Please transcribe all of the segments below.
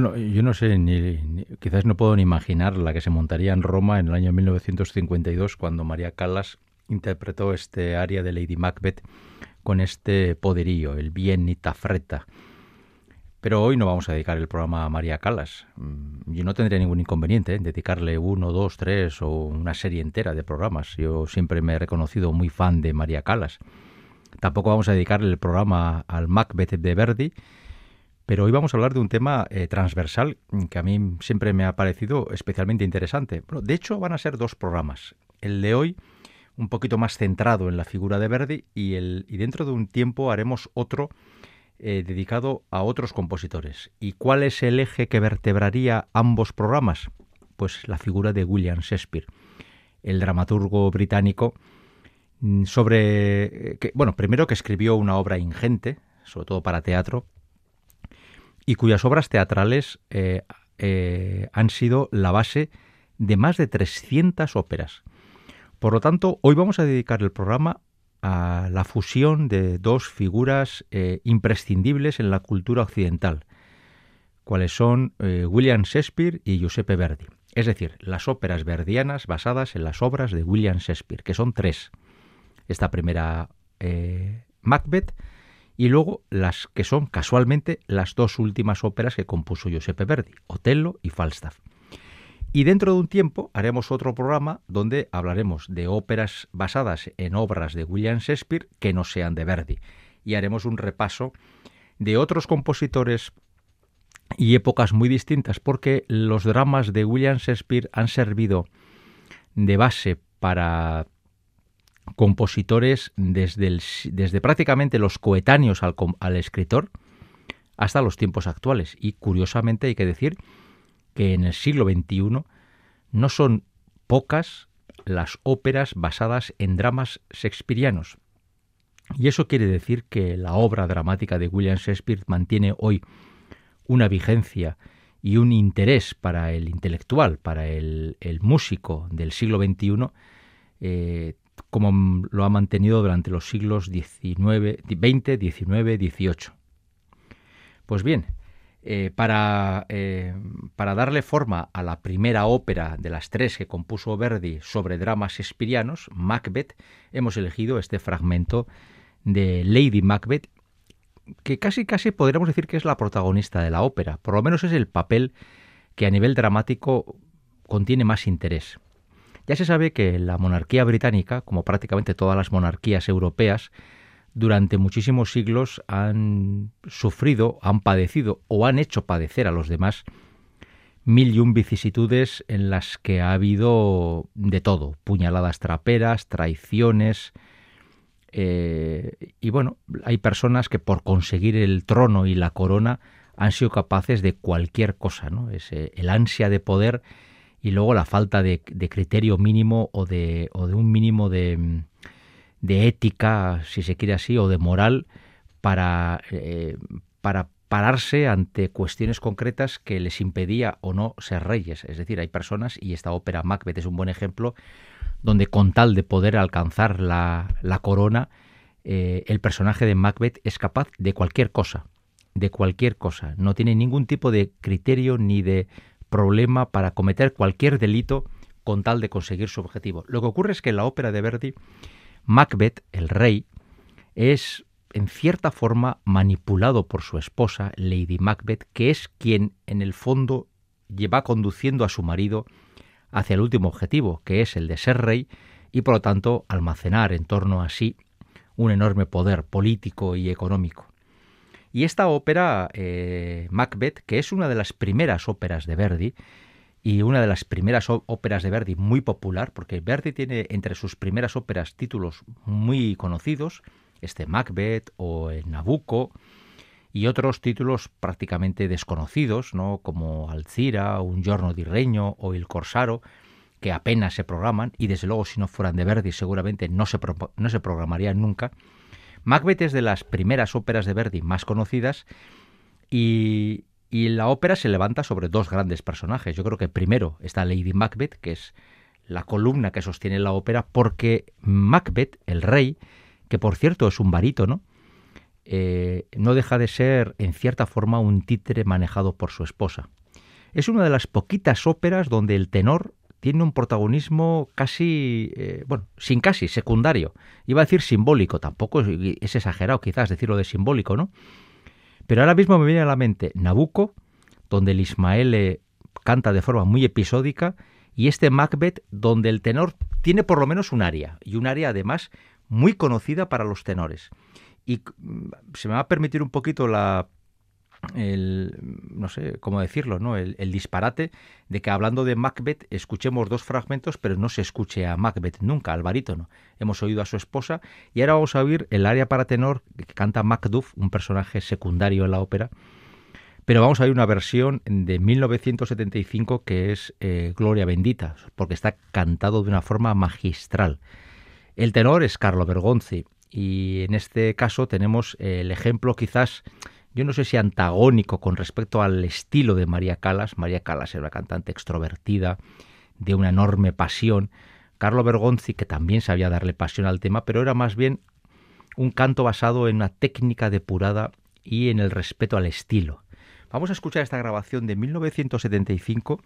Yo no sé, ni, quizás no puedo ni imaginar la que se montaría en Roma en el año 1952 cuando María Callas interpretó este aria de Lady Macbeth con este poderío, el bien y tafreta. Pero hoy no vamos a dedicar el programa a María Callas. Mm, yo no tendría ningún inconveniente en dedicarle uno, dos, tres o una serie entera de programas. Yo siempre me he reconocido muy fan de María Callas. Tampoco vamos a dedicarle el programa al Macbeth de Verdi, pero hoy vamos a hablar de un tema eh, transversal que a mí siempre me ha parecido especialmente interesante. de hecho, van a ser dos programas. El de hoy, un poquito más centrado en la figura de Verdi, y, el, y dentro de un tiempo haremos otro eh, dedicado a otros compositores. ¿Y cuál es el eje que vertebraría ambos programas? Pues la figura de William Shakespeare, el dramaturgo británico mm, sobre eh, bueno, primero que escribió una obra ingente, sobre todo para teatro, y cuyas obras teatrales eh, eh, han sido la base de más de 300 óperas. Por lo tanto, hoy vamos a dedicar el programa a la fusión de dos figuras eh, imprescindibles en la cultura occidental, cuales son William Shakespeare y Giuseppe Verdi. Es decir, las óperas verdianas basadas en las obras de William Shakespeare, que son tres. Esta primera, Macbeth, y luego las que son casualmente las dos últimas óperas que compuso Giuseppe Verdi, Otello y Falstaff. Y dentro de un tiempo haremos otro programa donde hablaremos de óperas basadas en obras de William Shakespeare que no sean de Verdi. Y haremos un repaso de otros compositores y épocas muy distintas porque los dramas de William Shakespeare han servido de base para compositores desde, desde prácticamente los coetáneos al, al escritor hasta los tiempos actuales. Y curiosamente hay que decir que en el siglo XXI no son pocas las óperas basadas en dramas shakespearianos. Y eso quiere decir que la obra dramática de William Shakespeare mantiene hoy una vigencia y un interés para el intelectual, para el, músico del siglo XXI, como lo ha mantenido durante los siglos XIX, XX, XIX, XVIII. Pues bien, eh, para, eh, para, darle forma a la primera ópera de las tres que compuso Verdi sobre dramas espirianos, Macbeth, hemos elegido este fragmento de Lady Macbeth, que casi casi podríamos decir que es la protagonista de la ópera, por lo menos es el papel que a nivel dramático contiene más interés Ya se sabe que la monarquía británica, como prácticamente todas las monarquías europeas, durante muchísimos siglos han sufrido, han padecido o han hecho padecer a los demás mil y un vicisitudes en las que ha habido de todo, puñaladas traperas, traiciones, eh, y bueno, hay personas que por conseguir el trono y la corona han sido capaces de cualquier cosa, ¿no? Es, el ansia de poder y luego la falta de, criterio mínimo o de, o de un mínimo de, de, ética, si se quiere así, o de moral para, eh, para pararse ante cuestiones concretas que les impedía o no ser reyes. Es decir, hay personas, y esta ópera Macbeth es un buen ejemplo, donde con tal de poder alcanzar la, corona, eh, el personaje de Macbeth es capaz de cualquier cosa, de cualquier cosa. No tiene ningún tipo de criterio ni de problema para cometer cualquier delito con tal de conseguir su objetivo. Lo que ocurre es que en la ópera de Verdi, Macbeth, el rey, es en cierta forma manipulado por su esposa, Lady Macbeth, que es quien en el fondo lleva conduciendo a su marido hacia el último objetivo, que es el de ser rey y por lo tanto almacenar en torno a sí un enorme poder político y económico. Y esta ópera, eh, Macbeth, que es una de las primeras óperas de Verdi, y una de las primeras óperas de Verdi muy popular, porque Verdi tiene entre sus primeras óperas títulos muy conocidos, este Macbeth o el Nabucco, y otros títulos prácticamente desconocidos, ¿no? como Alcira, Un giorno di regno o Il Corsaro, que apenas se programan y desde luego si no fueran de Verdi seguramente no se, no se programarían nunca. Macbeth es de las primeras óperas de Verdi más conocidas y, la ópera se levanta sobre dos grandes personajes. Yo creo que primero está Lady Macbeth, que es la columna que sostiene la ópera, porque Macbeth, el rey, que por cierto es un barítono, eh, no deja de ser, en cierta forma, un títere manejado por su esposa. Es una de las poquitas óperas donde el tenor tiene un protagonismo casi, eh, bueno, sin casi, secundario. Iba a decir simbólico, tampoco es, exagerado quizás decirlo de simbólico, ¿no? Pero ahora mismo me viene a la mente Nabucco, donde el Ismael canta de forma muy episódica, y este Macbeth, donde el tenor tiene por lo menos un área, y un área además muy conocida para los tenores. Y mm, se me va a permitir un poquito la el, no sé cómo decirlo, ¿no? El, disparate de que hablando de Macbeth escuchemos dos fragmentos, pero no se escuche a Macbeth nunca, al barítono. Hemos oído a su esposa y ahora vamos a oír el área para tenor que canta Macduff, un personaje secundario en la ópera. Pero vamos a oír una versión de 1975 que es eh, Gloria Bendita, porque está cantado de una forma magistral. El tenor es Carlo Bergonzi y en este caso tenemos el ejemplo quizás, yo no sé si antagónico con respecto al estilo de María Calas. María Calas era una cantante extrovertida, de una enorme pasión. Carlo Bergonzi, que también sabía darle pasión al tema, pero era más bien un canto basado en una técnica depurada y en el respeto al estilo. Vamos a escuchar esta grabación de 1975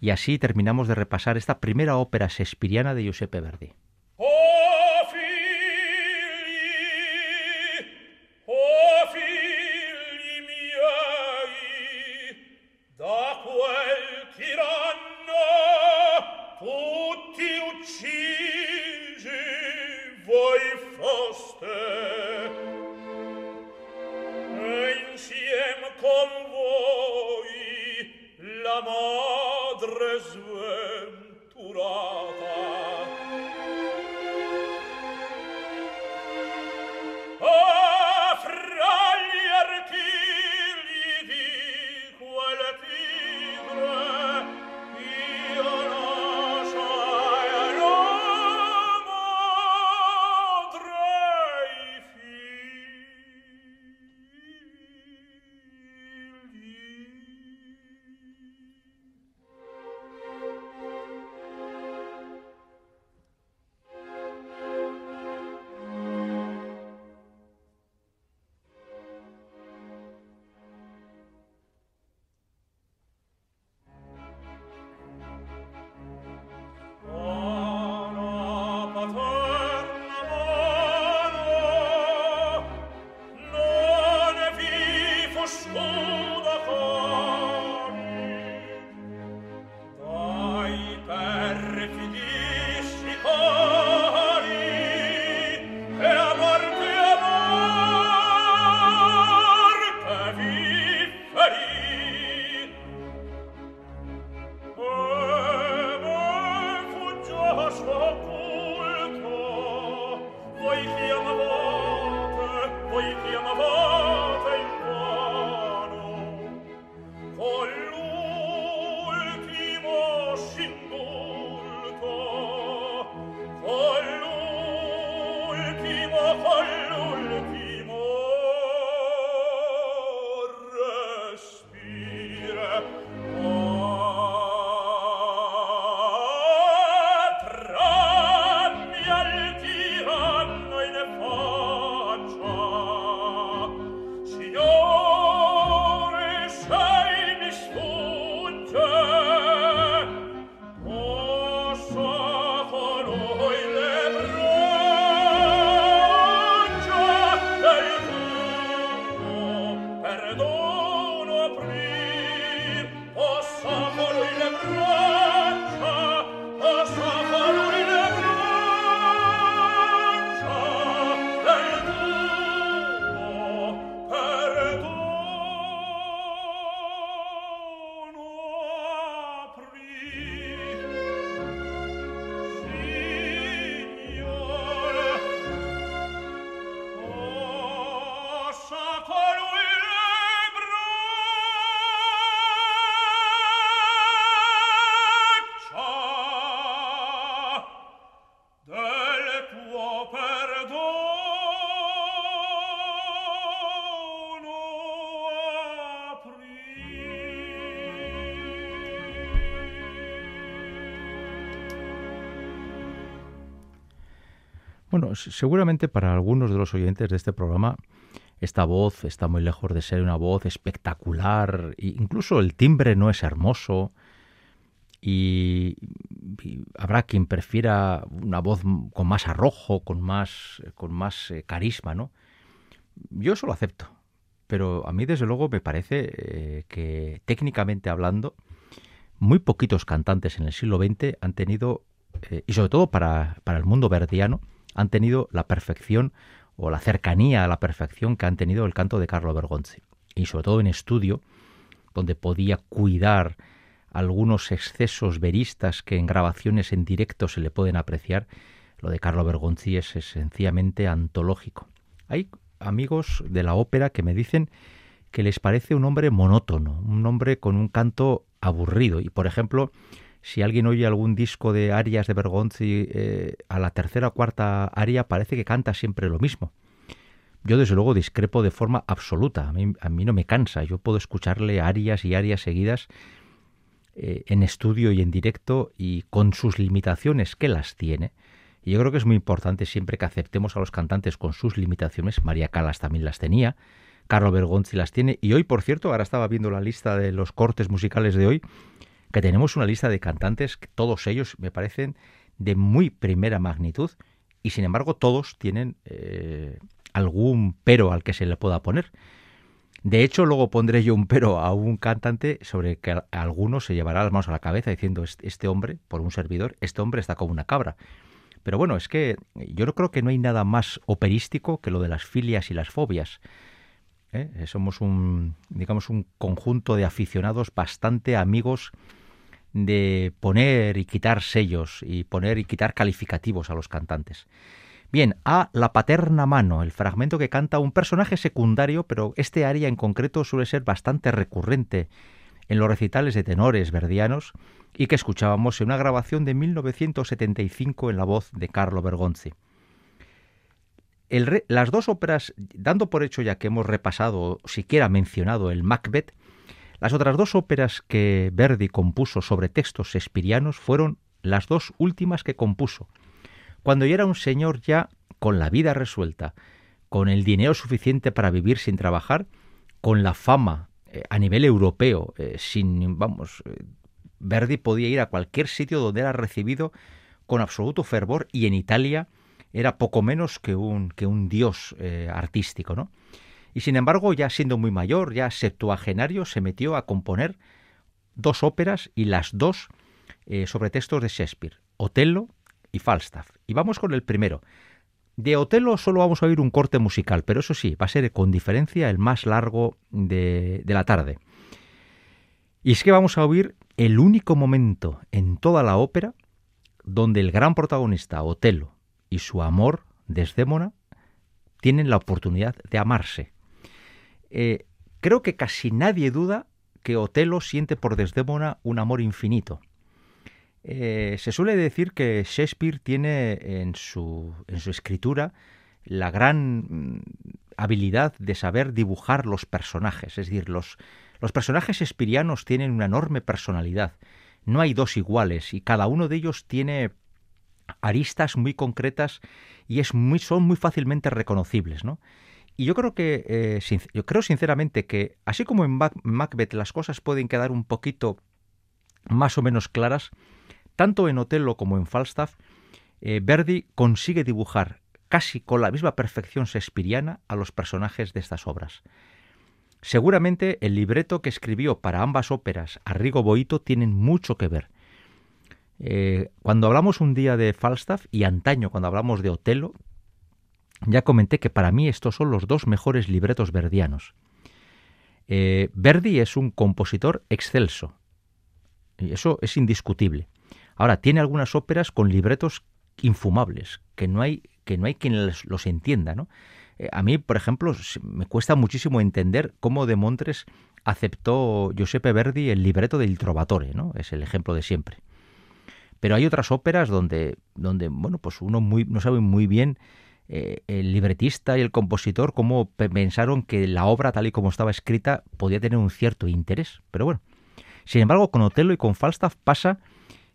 y así terminamos de repasar esta primera ópera shakespeariana de Giuseppe Verdi. insiem con voi la madre sventurata Seguramente para algunos de los oyentes de este programa esta voz está muy lejos de ser una voz espectacular, e incluso el timbre no es hermoso y, habrá quien prefiera una voz con más arrojo, con más, con más eh, carisma, ¿no? Yo eso lo acepto, pero a mí desde luego me parece eh, que técnicamente hablando, muy poquitos cantantes en el siglo XX han tenido, eh, y sobre todo para, para el mundo verdiano, han tenido la perfección o la cercanía a la perfección que han tenido el canto de Carlo Bergonzi. Y sobre todo en estudio, donde podía cuidar algunos excesos veristas que en grabaciones en directo se le pueden apreciar, lo de Carlo Bergonzi es sencillamente antológico. Hay amigos de la ópera que me dicen que les parece un hombre monótono, un hombre con un canto aburrido. Y por ejemplo, si alguien oye algún disco de arias de Bergonzi, eh, a la tercera o cuarta aria parece que canta siempre lo mismo. Yo desde luego discrepo de forma absoluta. A mí, no me cansa. Yo puedo escucharle arias y arias seguidas eh, en estudio y en directo y con sus limitaciones que las tiene. Y yo creo que es muy importante siempre que aceptemos a los cantantes con sus limitaciones. María Calas también las tenía. Carlo Bergonzi las tiene. Y hoy, por cierto, ahora estaba viendo la lista de los cortes musicales de hoy que tenemos una lista de cantantes, que todos ellos me parecen de muy primera magnitud y sin embargo todos tienen eh, algún pero al que se le pueda poner. De hecho, luego pondré yo un pero a un cantante sobre que alguno se llevará las manos a la cabeza diciendo este hombre, por un servidor, este hombre está como una cabra. Pero bueno, es que yo no creo que no hay nada más operístico que lo de las filias y las fobias. ¿eh? Somos un, digamos, un conjunto de aficionados bastante amigos de poner y quitar sellos y poner y quitar calificativos a los cantantes. Bien, a La paterna mano, el fragmento que canta un personaje secundario, pero este aria en concreto suele ser bastante recurrente en los recitales de tenores verdianos y que escuchábamos en una grabación de 1975 en la voz de Carlo Bergonzi. las dos óperas, dando por hecho ya que hemos repasado, siquiera mencionado el Macbeth, las otras dos óperas que Verdi compuso sobre textos shakespearianos fueron las dos últimas que compuso, cuando ya era un señor ya con la vida resuelta, con el dinero suficiente para vivir sin trabajar, con la fama eh, a nivel europeo, eh, sin, vamos, eh, Verdi podía ir a cualquier sitio donde era recibido con absoluto fervor y en Italia era poco menos que un, que un dios artístico, ¿no? Y sin embargo, ya siendo muy mayor, ya septuagenario, se metió a componer dos óperas y las dos eh, sobre textos de Shakespeare, Otelo y Falstaff. Y vamos con el primero. De Otelo solo vamos a oír un corte musical, pero eso sí, va a ser con diferencia el más largo de, de la tarde. Y es que vamos a oír el único momento en toda la ópera donde el gran protagonista, Otelo, y su amor, Desdémona, tienen la oportunidad de amarse. Eh, creo que casi nadie duda que Otelo siente por Desdémona un amor infinito. Eh, se suele decir que Shakespeare tiene en su, escritura la gran mm, habilidad de saber dibujar los personajes, es decir, los, los personajes espirianos tienen una enorme personalidad. No hay dos iguales y cada uno de ellos tiene aristas muy concretas y es muy, son muy fácilmente reconocibles, ¿no? Y yo creo que, eh, yo creo sinceramente que, así como en Macbeth las cosas pueden quedar un poquito más o menos claras, tanto en Otelo como en Falstaff, eh, Verdi consigue dibujar casi con la misma perfección shakespeariana a los personajes de estas obras. Seguramente el libreto que escribió para ambas óperas Arrigo Boito tienen mucho que ver. Eh, cuando hablamos un día de Falstaff y antaño cuando hablamos de Otelo, ya comenté que para mí estos son los dos mejores libretos verdianos. Eh, Verdi es un compositor excelso, y eso es indiscutible. Ahora, tiene algunas óperas con libretos infumables, que no hay, que no hay quien los, entienda. ¿no? Eh, a mí, por ejemplo, me cuesta muchísimo entender cómo de Montres aceptó Giuseppe Verdi el libreto del Trovatore, ¿no? es el ejemplo de siempre. Pero hay otras óperas donde, donde bueno, pues uno no sabe muy bien eh, el libretista y el compositor cómo pensaron que la obra tal y como estaba escrita podía tener un cierto interés. Pero bueno, sin embargo, con Otelo y con Falstaff pasa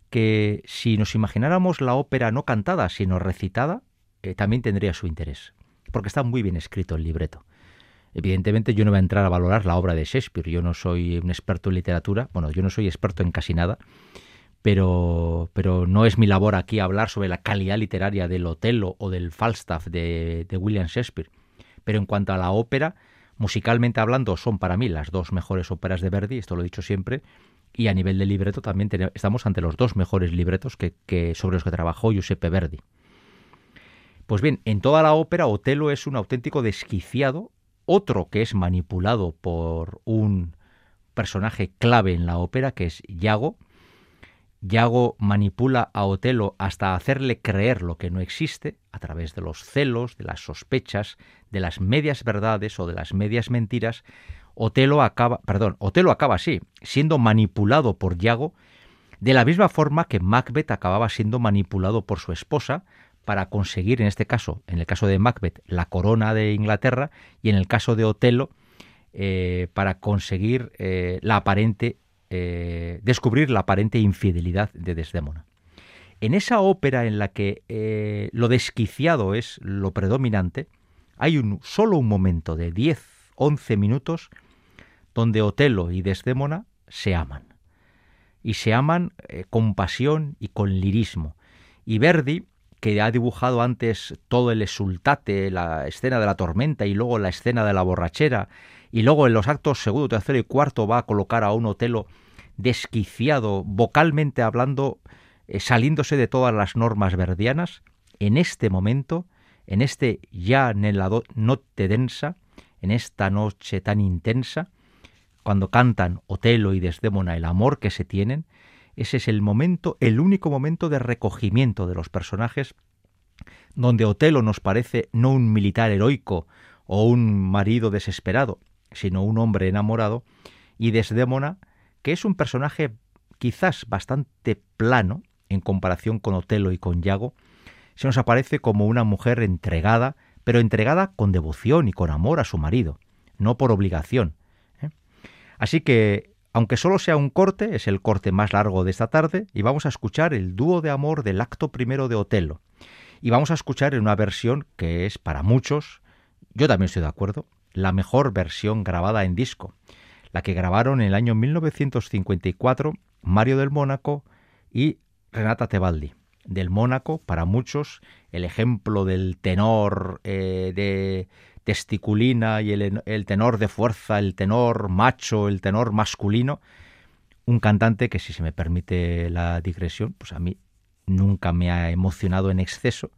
que si nos imagináramos la ópera no cantada, sino recitada, eh, también tendría su interés, porque está muy bien escrito el libreto. Evidentemente yo no voy a entrar a valorar la obra de Shakespeare, yo no soy un experto en literatura, bueno, yo no soy experto en casi nada, pero, pero no es mi labor aquí hablar sobre la calidad literaria del Otelo o del Falstaff de, William Shakespeare. Pero en cuanto a la ópera, musicalmente hablando, son para mí las dos mejores óperas de Verdi, esto lo he dicho siempre, y a nivel de libreto también estamos ante los dos mejores libretos que, que, sobre los que trabajó Giuseppe Verdi. Pues bien, en toda la ópera Otelo es un auténtico desquiciado, otro que es manipulado por un personaje clave en la ópera, que es Iago. Iago manipula a Otelo hasta hacerle creer lo que no existe, a través de los celos, de las sospechas, de las medias verdades o de las medias mentiras. Otelo acaba, perdón, Otelo acaba así, siendo manipulado por Iago, de la misma forma que Macbeth acababa siendo manipulado por su esposa para conseguir, en este caso, en el caso de Macbeth, la corona de Inglaterra y en el caso de Otelo, eh, para conseguir eh, la aparente, eh, descubrir la aparente infidelidad de Desdémona. En esa ópera en la que lo desquiciado es lo predominante, hay un, solo un momento de 10, 11 minutos donde Otelo y Desdémona se aman. Y se aman con pasión y con lirismo. Y Verdi, que ha dibujado antes todo el exultate, la escena de la tormenta y luego la escena de la borrachera, y luego en los actos segundo, tercero y cuarto va a colocar a un Otelo desquiciado, vocalmente hablando, eh, saliéndose de todas las normas verdianas, en este momento, en este ya nella notte densa, en esta noche tan intensa, cuando cantan Otelo y Desdémona el amor que se tienen, ese es el momento, el único momento de recogimiento de los personajes, donde Otelo nos parece no un militar heroico o un marido desesperado, sino un hombre enamorado, y Desdémona, que es un personaje quizás bastante plano en comparación con Otelo y con Yago, se nos aparece como una mujer entregada, pero entregada con devoción y con amor a su marido, no por obligación. ¿eh? Así que aunque solo sea un corte, es el corte más largo de esta tarde, y vamos a escuchar el dúo de amor del acto primero de Otelo. Y vamos a escuchar en una versión que es para muchos, yo también estoy de acuerdo, la mejor versión grabada en disco, la que grabaron en el año 1954 Mario del Mónaco y Renata Tebaldi. Del Mónaco, para muchos, el ejemplo del tenor eh, de testiculina y el, tenor de fuerza, el tenor macho, el tenor masculino, un cantante que si se me permite la digresión, pues a mí nunca me ha emocionado en exceso,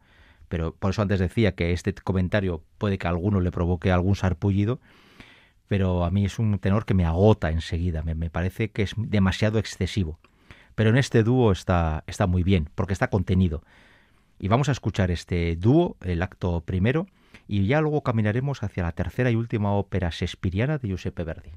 pero por eso antes decía que este comentario puede que a alguno le provoque algún sarpullido, pero a mí es un tenor que me agota enseguida, me, me parece que es demasiado excesivo. Pero en este dúo está, está muy bien, porque está contenido. Y vamos a escuchar este dúo, el acto primero, y ya luego caminaremos hacia la tercera y última ópera sespiriana de Giuseppe Verdi.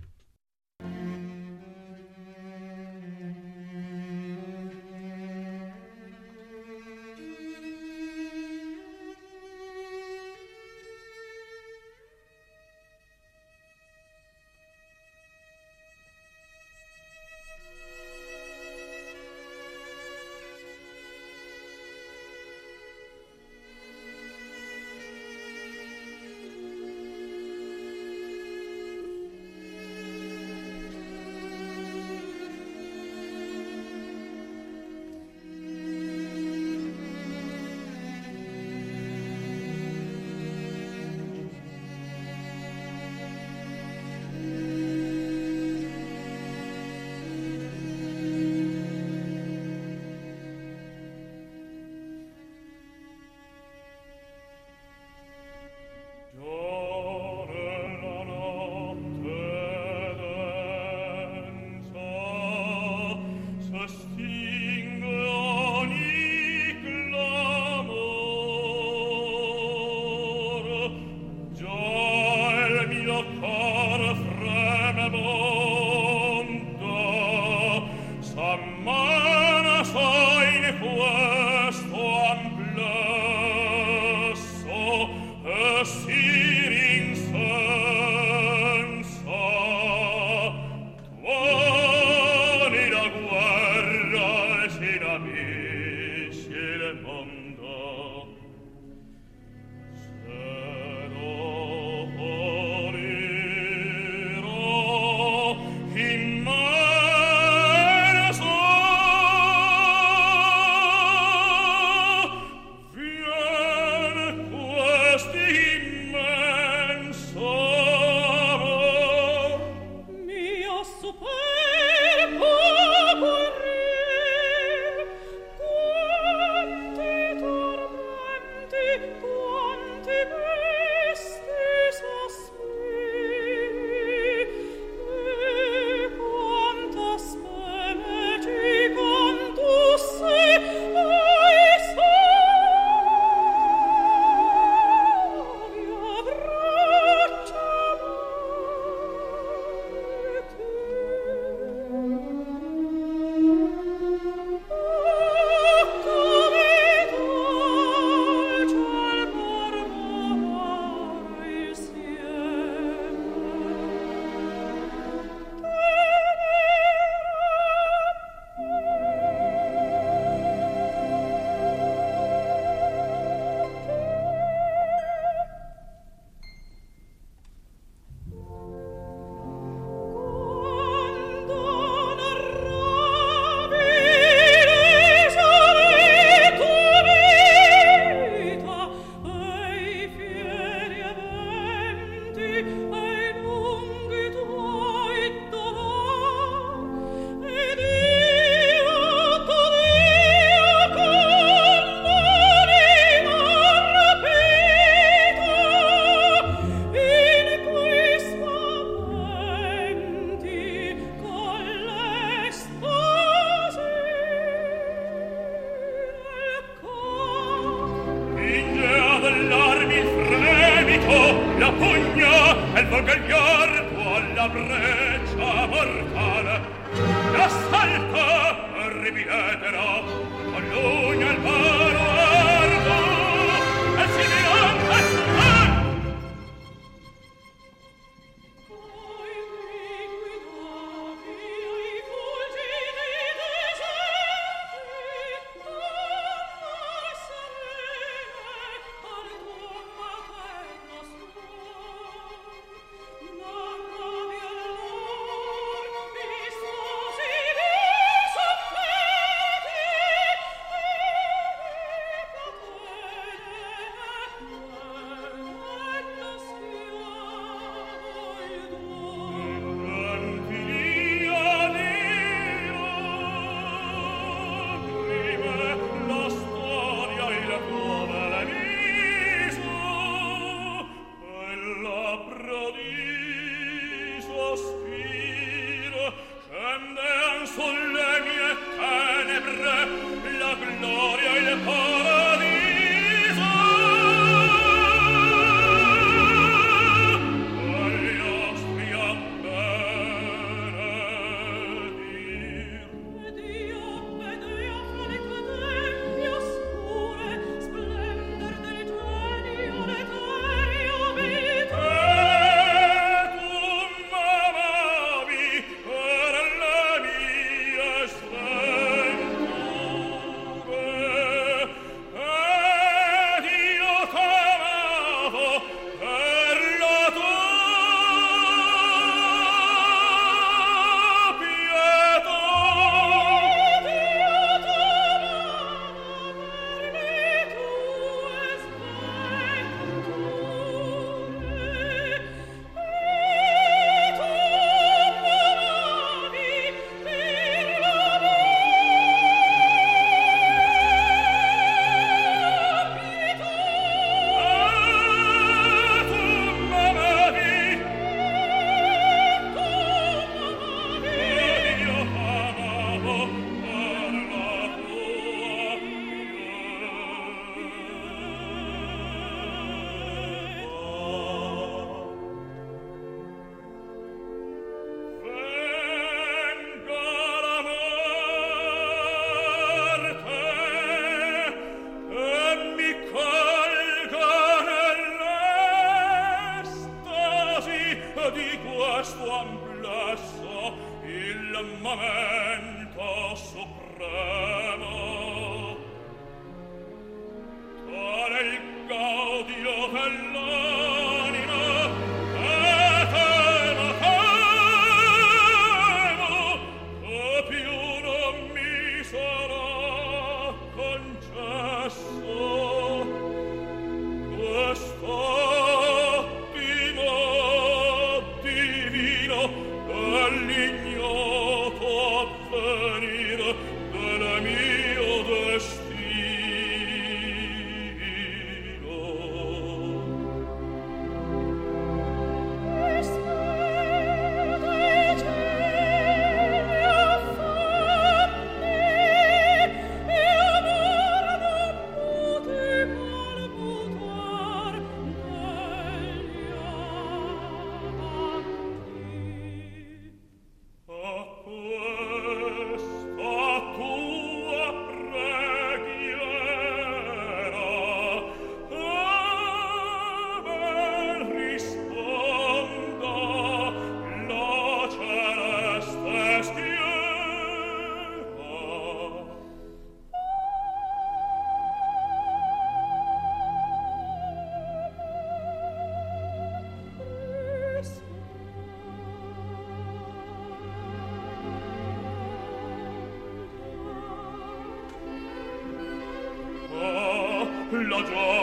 Dúo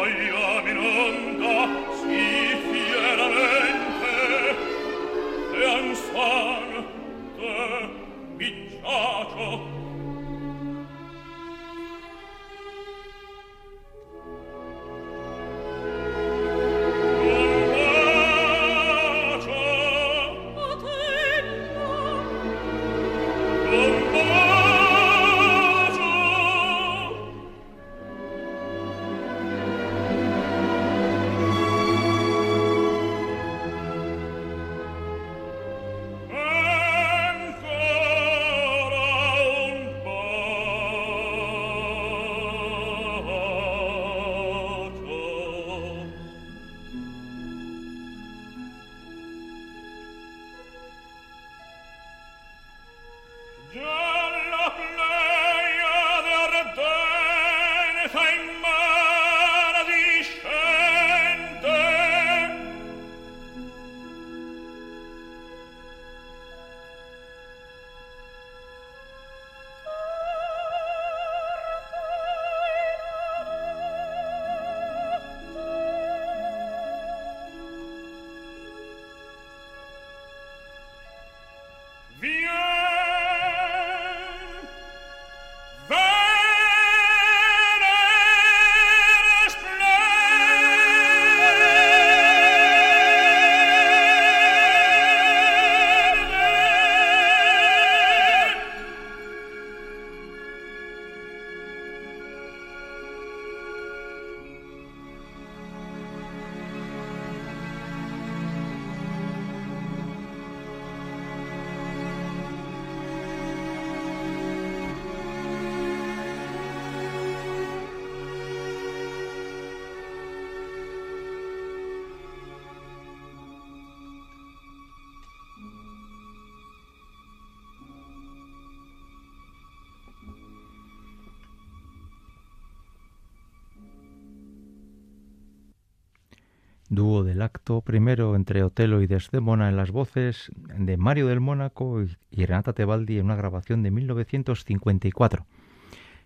del acto primero entre Otelo y Desdémona en las voces de Mario del Mónaco y Renata Tebaldi en una grabación de 1954.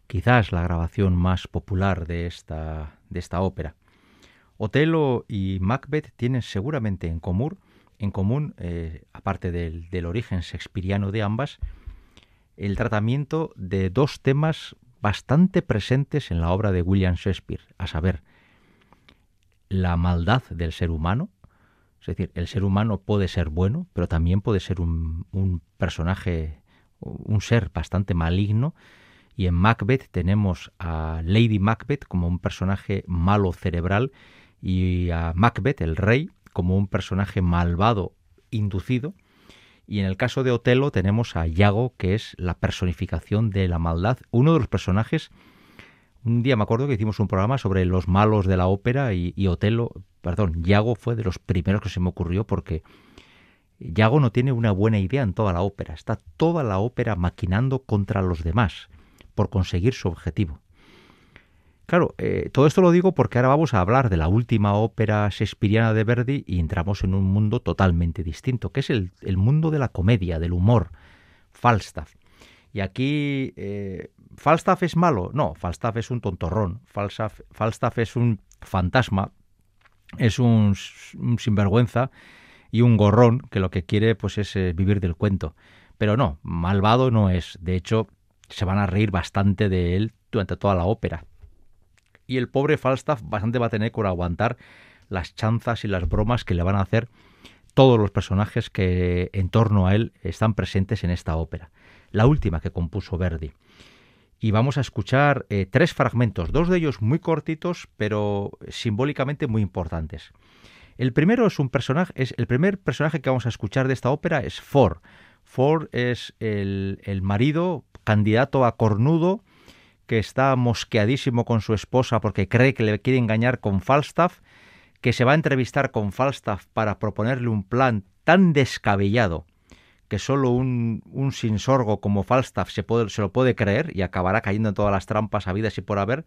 Quizás la grabación más popular de esta, de esta ópera. Otelo y Macbeth tienen seguramente en común, en común eh, aparte del, del origen shakespeariano de ambas, el tratamiento de dos temas bastante presentes en la obra de William Shakespeare, a saber, la maldad del ser humano. Es decir, el ser humano puede ser bueno, pero también puede ser un, personaje, un ser bastante maligno. Y en Macbeth tenemos a Lady Macbeth como un personaje malo cerebral y a Macbeth, el rey, como un personaje malvado inducido. Y en el caso de Otelo tenemos a Iago, que es la personificación de la maldad, uno de los personajes un día me acuerdo que hicimos un programa sobre los malos de la ópera y, Otelo, perdón, Yago fue de los primeros que se me ocurrió porque Yago no tiene una buena idea en toda la ópera. Está toda la ópera maquinando contra los demás por conseguir su objetivo. Claro, eh, todo esto lo digo porque ahora vamos a hablar de la última ópera shakespeariana de Verdi y entramos en un mundo totalmente distinto, que es el, el mundo de la comedia, del humor, Falstaff. Y aquí eh, ¿Falstaff es malo? No, Falstaff es un tontorrón, Falstaff, es un fantasma, es un, sinvergüenza y un gorrón que lo que quiere pues es eh, vivir del cuento. Pero no, malvado no es. De hecho, se van a reír bastante de él durante toda la ópera. Y el pobre Falstaff bastante va a tener que aguantar las chanzas y las bromas que le van a hacer todos los personajes que en torno a él están presentes en esta ópera. La última que compuso Verdi y vamos a escuchar eh, tres fragmentos, dos de ellos muy cortitos, pero simbólicamente muy importantes. El primero es un personaje, es el primer personaje que vamos a escuchar de esta ópera es Ford. Ford es el, el marido candidato a cornudo que está mosqueadísimo con su esposa porque cree que le quiere engañar con Falstaff, que se va a entrevistar con Falstaff para proponerle un plan tan descabellado que solo un, un sinsorgo como Falstaff se, puede, se lo puede creer y acabará cayendo en todas las trampas habidas y por haber.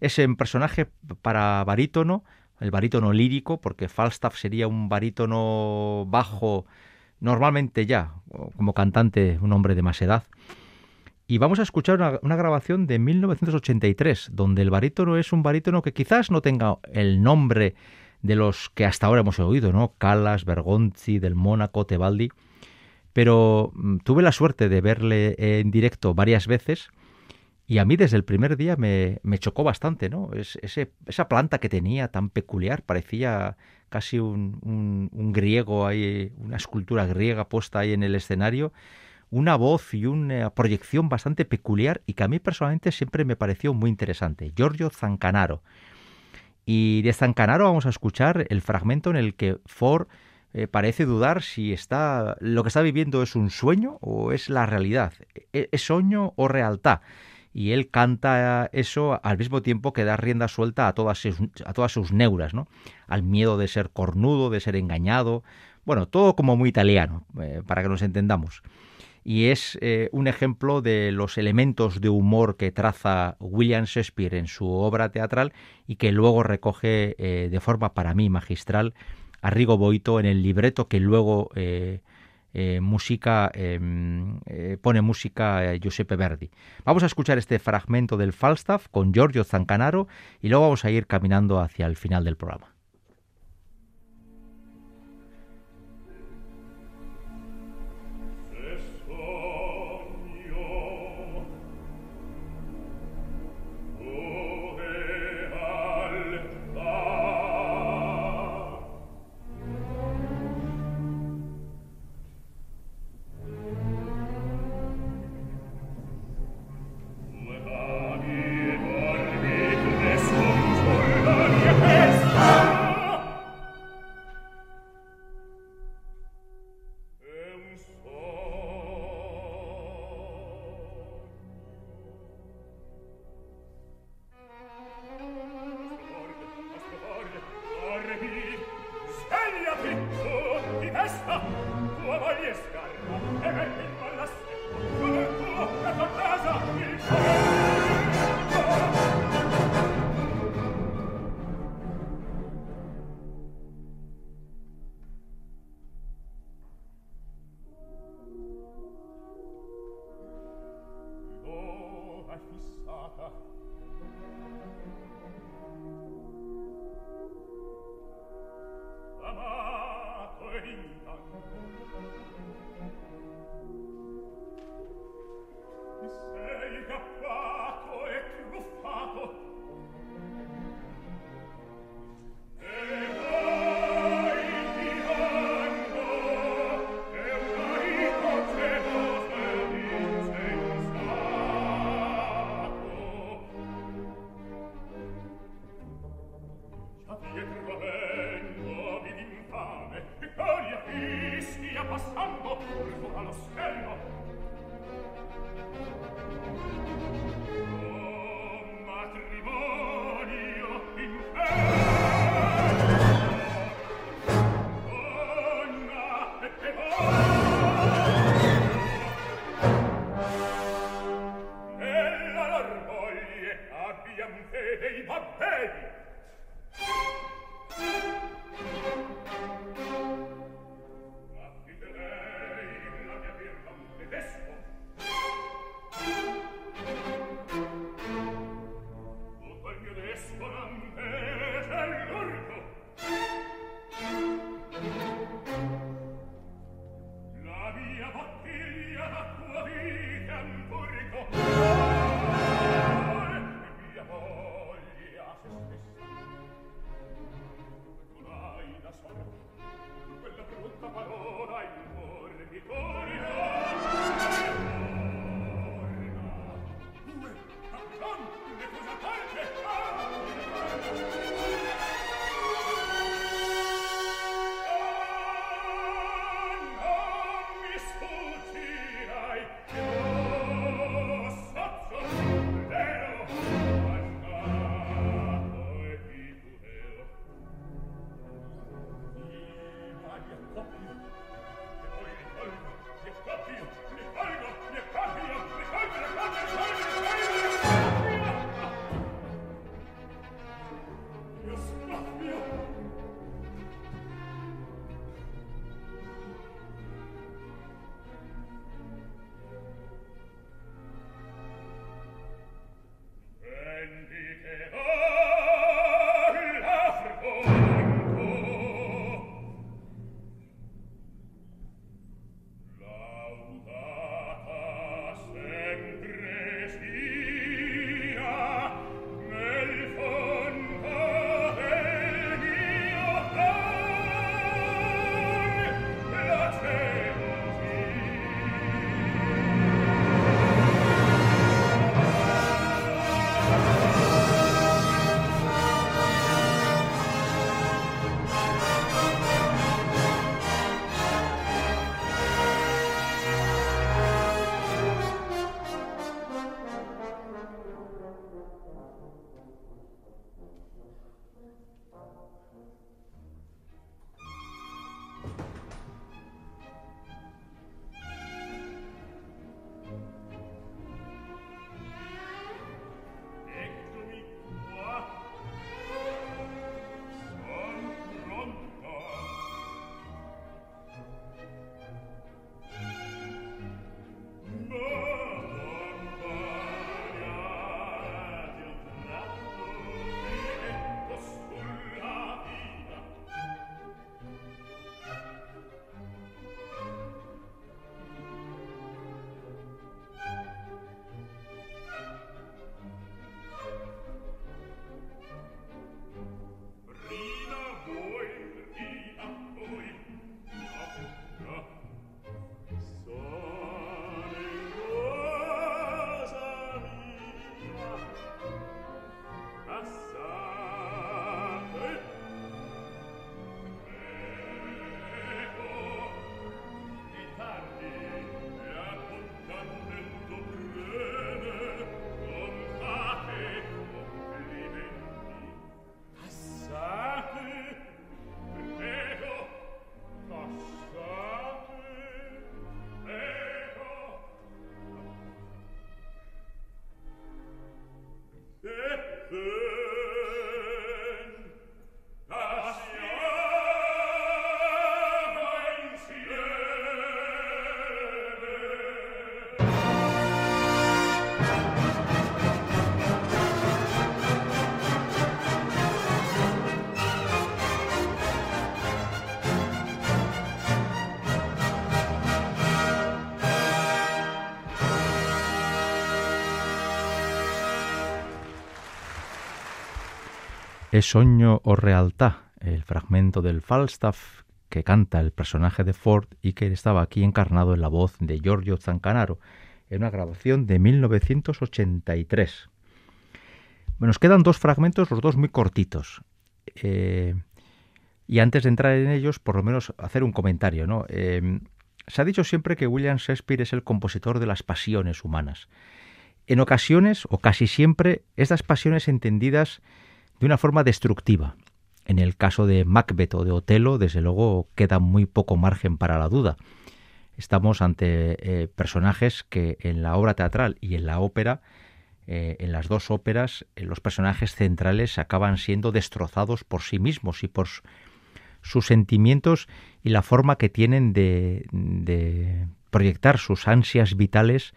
Es un personaje para barítono, el barítono lírico, porque Falstaff sería un barítono bajo normalmente ya, como cantante, un hombre de más edad. Y vamos a escuchar una, grabación de 1983, donde el barítono es un barítono que quizás no tenga el nombre de los que hasta ahora hemos oído, ¿no? Calas, Bergonzi, Del Mónaco, Tebaldi. Pero mm, tuve la suerte de verle en directo varias veces y a mí desde el primer día me, chocó bastante, ¿no? Es, esa planta que tenía tan peculiar, parecía casi un, un, griego ahí, una escultura griega puesta ahí en el escenario, una voz y una proyección bastante peculiar y que a mí personalmente siempre me pareció muy interesante. Giorgio Zancanaro. Y de Zancanaro vamos a escuchar el fragmento en el que Ford eh, parece dudar si está lo que está viviendo es un sueño o es la realidad, e, es sueño o realidad y él canta eso al mismo tiempo que da rienda suelta a todas sus, a todas sus neuras, ¿no? Al miedo de ser cornudo, de ser engañado, bueno, todo como muy italiano, eh, para que nos entendamos. Y es eh, un ejemplo de los elementos de humor que traza William Shakespeare en su obra teatral y que luego recoge de forma para mí magistral a Rigo Boito en el libreto que luego eh, música, em, eh, pone música Giuseppe Verdi. Vamos a escuchar este fragmento del Falstaff con Giorgio Zancanaro y luego vamos a ir caminando hacia el final del programa. Es soño o realtà, el fragmento del Falstaff que canta el personaje de Ford y que estaba aquí encarnado en la voz de Giorgio Zancanaro, en una grabación de 1983. Nos quedan dos fragmentos, los dos muy cortitos. Eh, y antes de entrar en ellos, por lo menos hacer un comentario. ¿no? Eh, se ha dicho siempre que William Shakespeare es el compositor de las pasiones humanas. En ocasiones, o casi siempre, estas pasiones entendidas de una forma destructiva. En el caso de Macbeth o de Otelo, desde luego, queda muy poco margen para la duda. Estamos ante eh, personajes que en la obra teatral y en la ópera, eh, en las dos óperas, los personajes centrales acaban siendo destrozados por sí mismos y por sus sentimientos y la forma que tienen de, proyectar sus ansias vitales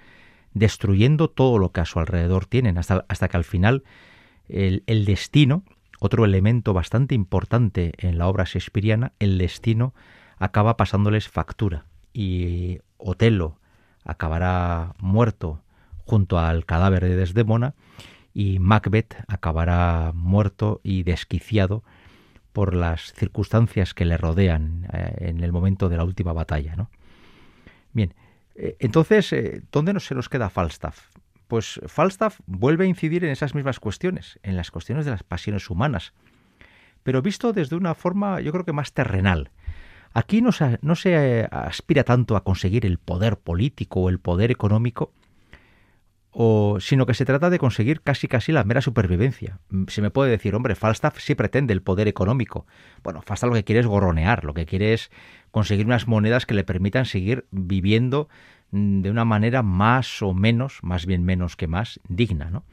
destruyendo todo lo que a su alrededor tienen, hasta, hasta que al final el, destino, otro elemento bastante importante en la obra shakespeariana, el destino acaba pasándoles factura y Otelo acabará muerto junto al cadáver de Desdemona y Macbeth acabará muerto y desquiciado por las circunstancias que le rodean eh, en el momento de la última batalla. ¿no? Bien, eh, entonces, eh, ¿dónde se nos queda Falstaff? Pues Falstaff vuelve a incidir en esas mismas cuestiones, en las cuestiones de las pasiones humanas, pero visto desde una forma yo creo que más terrenal. Aquí no se, se aspira tanto a conseguir el poder político o el poder económico, o, sino que se trata de conseguir casi casi la mera supervivencia. Mm, se me puede decir, hombre, Falstaff sí pretende el poder económico. Bueno, Falstaff lo que quiere es gorronear, lo que quiere es conseguir unas monedas que le permitan seguir viviendo de una manera más o menos, más bien menos que más, digna, ¿no?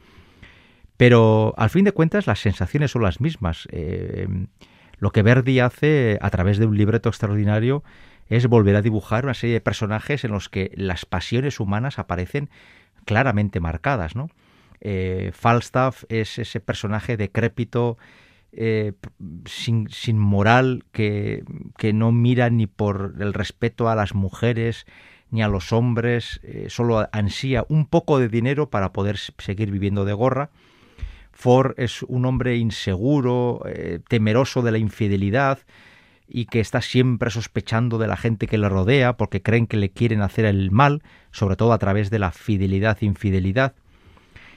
Pero al fin de cuentas las sensaciones son las mismas. Eh, lo que Verdi hace a través de un libreto extraordinario es volver a dibujar una serie de personajes en los que las pasiones humanas aparecen claramente marcadas, ¿no? Eh, Falstaff es ese personaje decrépito, eh, sin, moral, que, que, no mira ni por el respeto a las mujeres ni a los hombres, eh, solo ansía un poco de dinero para poder seguir viviendo de gorra. Ford es un hombre inseguro, temeroso de la infidelidad, y que está siempre sospechando de la gente que le rodea porque creen que le quieren hacer el mal, sobre todo a través de la fidelidad e infidelidad.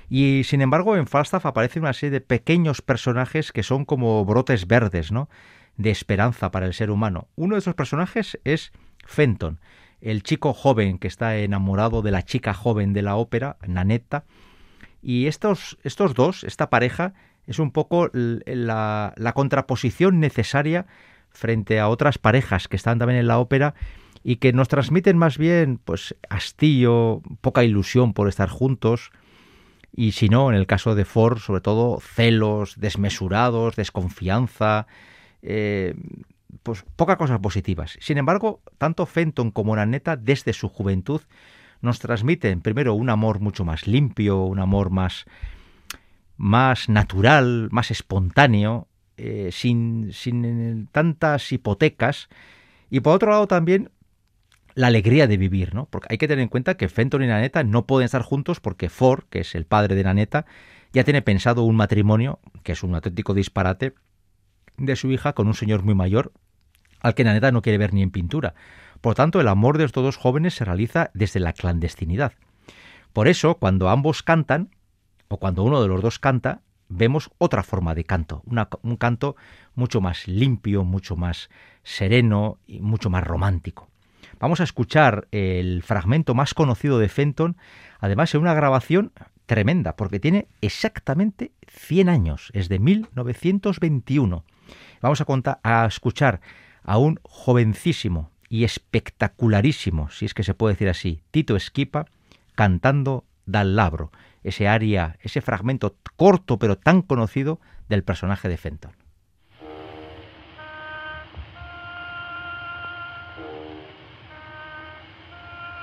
Y sin embargo en Falstaff aparece una serie de pequeños personajes que son como brotes verdes, ¿no? de esperanza para el ser humano. Uno de esos personajes es Fenton, el chico joven que está enamorado de la chica joven de la ópera, Nanetta, y estos, estos dos, esta pareja, es un poco la, contraposición necesaria frente a otras parejas que están también en la ópera y que nos transmiten más bien pues hastío, poca ilusión por estar juntos. Y si no, en el caso de Ford, sobre todo celos desmesurados, desconfianza, eh, pues pocas cosas positivas. Sin embargo, tanto Fenton como Nanetta desde su juventud nos transmiten primero un amor mucho más limpio, un amor más más natural, más espontáneo, eh, sin, sin tantas hipotecas. Y por otro lado también la alegría de vivir, ¿no? Porque hay que tener en cuenta que Fenton y Naneta no pueden estar juntos porque Ford, que es el padre de Naneta, ya tiene pensado un matrimonio, que es un auténtico disparate, de su hija con un señor muy mayor, al que Naneta no quiere ver ni en pintura. Por tanto, el amor de estos dos jóvenes se realiza desde la clandestinidad. Por eso, cuando ambos cantan, o cuando uno de los dos canta, vemos otra forma de canto, un canto mucho más limpio, mucho más sereno y mucho más romántico. Vamos a escuchar el fragmento más conocido de Fenton, además en una grabación tremenda, porque tiene exactamente 100 años, es de 1921. Vamos a, contar, a escuchar a un jovencísimo y espectacularísimo, si es que se puede decir así, Tito Esquipa, cantando Dal Labro, ese aria, ese fragmento corto pero tan conocido del personaje de Fenton.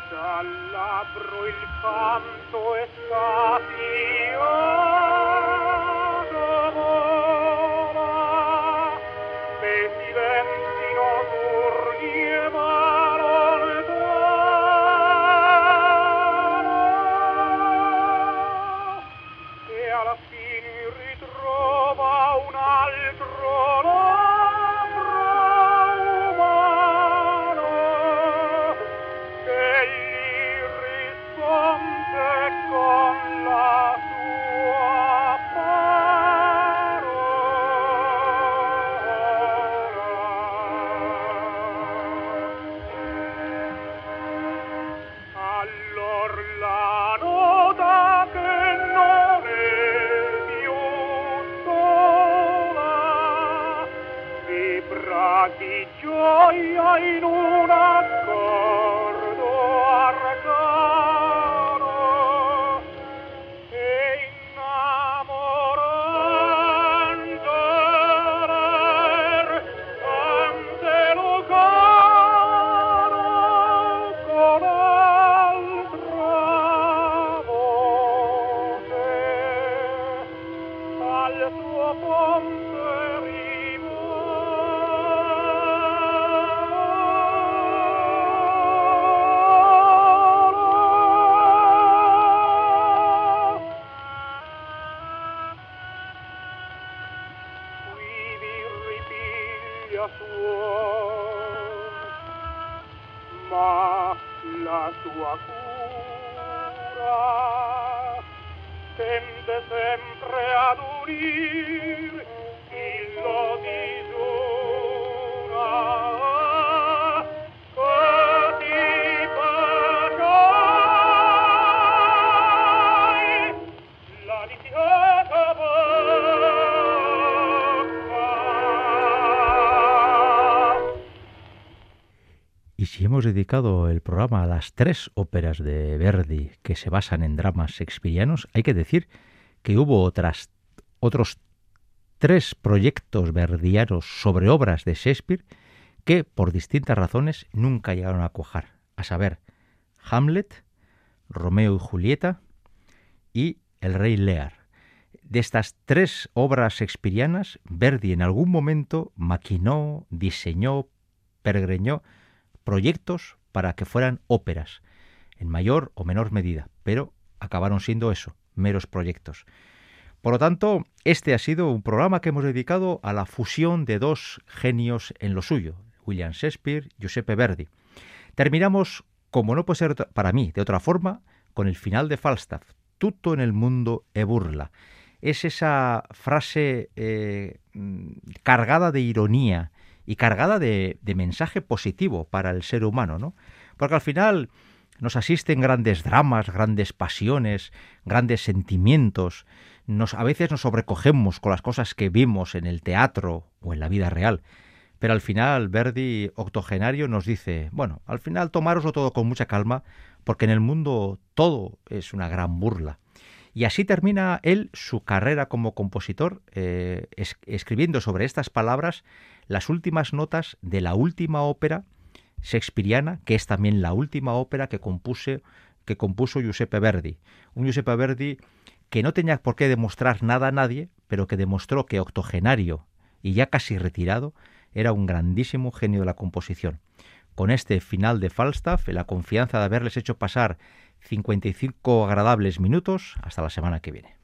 Dal labro canto la sua cura tende sempre ad unir illo disura che Si hemos dedicado el programa a las tres óperas de Verdi que se basan en dramas shakespearianos, hay que decir que hubo otras, otros tres proyectos verdianos sobre obras de Shakespeare que, por distintas razones, nunca llegaron a cuajar, a saber, Hamlet, Romeo y Julieta y El Rey Lear. De estas tres obras shakespearianas, Verdi en algún momento maquinó, diseñó, pergreñó proyectos para que fueran óperas, en mayor o menor medida, pero acabaron siendo eso, meros proyectos. Por lo tanto, este ha sido un programa que hemos dedicado a la fusión de dos genios en lo suyo, William Shakespeare y Giuseppe Verdi. Terminamos, como no puede ser para mí de otra forma, con el final de Falstaff, tutto en el mundo e burla. Es esa frase eh, cargada de ironía, y cargada de, mensaje positivo para el ser humano, ¿no? Porque al final nos asisten grandes dramas, grandes pasiones, grandes sentimientos, nos, a veces nos sobrecogemos con las cosas que vimos en el teatro o en la vida real, pero al final Verdi, octogenario, nos dice, bueno, al final tomároslo todo con mucha calma, porque en el mundo todo es una gran burla. Y así termina él su carrera como compositor, eh, es, escribiendo sobre estas palabras las últimas notas de la última ópera shakespeariana, que es también la última ópera que, compuse, que compuso Giuseppe Verdi. Un Giuseppe Verdi que no tenía por qué demostrar nada a nadie, pero que demostró que octogenario y ya casi retirado, era un grandísimo genio de la composición. Con este final de Falstaff, la confianza de haberles hecho pasar 55 agradables minutos. Hasta la semana que viene.